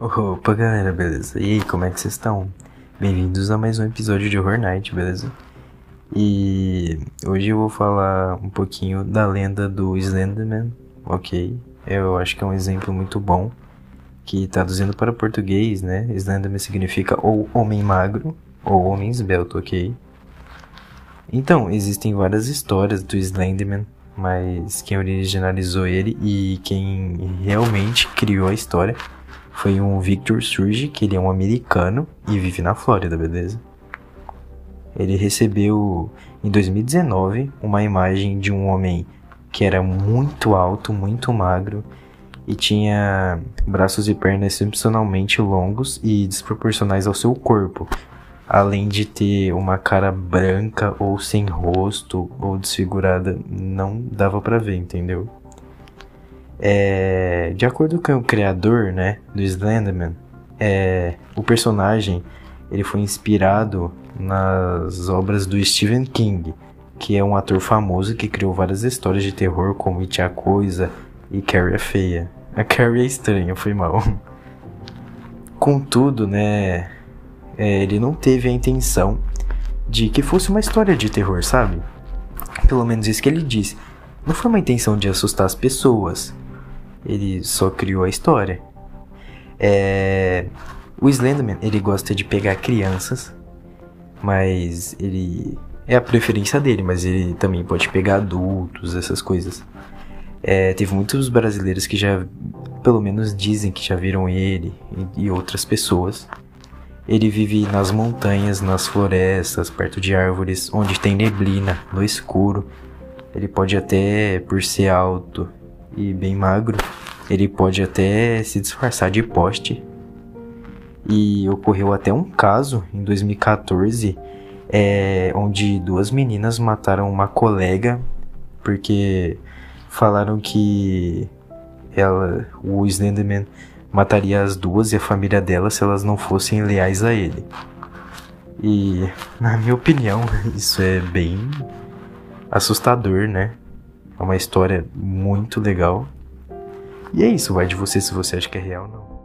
Opa galera, beleza? E aí, como é que vocês estão? Bem-vindos a mais um episódio de Horror Night, beleza? E hoje eu vou falar um pouquinho da lenda do Slenderman, ok? Eu acho que é um exemplo muito bom, que traduzindo para português, né? Slenderman significa ou homem magro ou homem esbelto, ok? Então, existem várias histórias do Slenderman, mas quem originalizou ele e quem realmente criou a história foi um Victor Surge, que ele é um americano e vive na Flórida, beleza? Ele recebeu em 2019 uma imagem de um homem que era muito alto, muito magro e tinha braços e pernas excepcionalmente longos e desproporcionais ao seu corpo, além de ter uma cara branca ou sem rosto ou desfigurada, não dava para ver, entendeu? É, de acordo com o criador, né, do Slenderman, é, o personagem ele foi inspirado nas obras do Stephen King, que é um ator famoso que criou várias histórias de terror como It a Coisa e Carrie a Feia. A Carrie é estranha, foi mal. Contudo, né, é, ele não teve a intenção de que fosse uma história de terror, sabe? Pelo menos isso que ele disse. Não foi uma intenção de assustar as pessoas, ele só criou a história. É... O Slenderman, ele gosta de pegar crianças, mas ele... É a preferência dele, mas ele também pode pegar adultos, essas coisas. É, teve muitos brasileiros que já, pelo menos dizem que já viram ele e, e outras pessoas. Ele vive nas montanhas, nas florestas, perto de árvores, onde tem neblina, no escuro. Ele pode até, por ser alto, e bem magro, ele pode até se disfarçar de poste. E ocorreu até um caso em 2014, é, onde duas meninas mataram uma colega porque falaram que ela, o Slenderman mataria as duas e a família dela se elas não fossem leais a ele. E, na minha opinião, isso é bem assustador, né? É uma história muito legal. E é isso, vai de você se você acha que é real ou não.